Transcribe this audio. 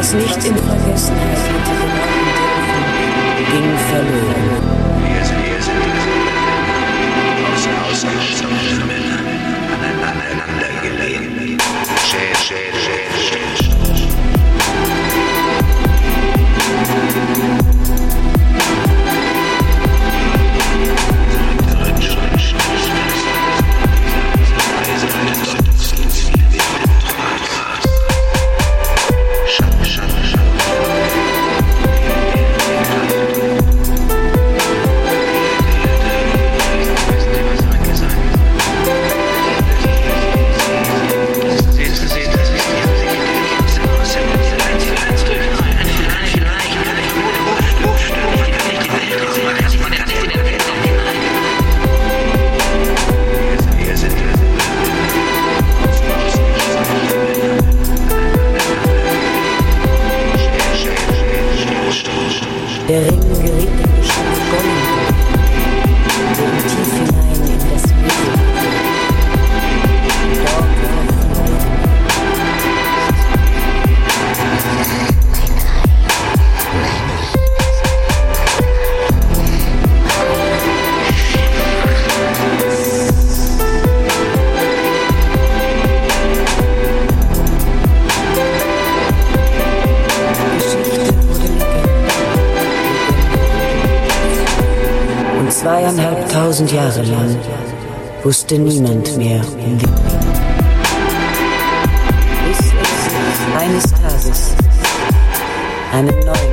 Und was nicht in Vergessenheit Der Ring geriet in zweieinhalbtausend Jahre lang wusste niemand mehr um Ring. Bis es eines Tages einen neuen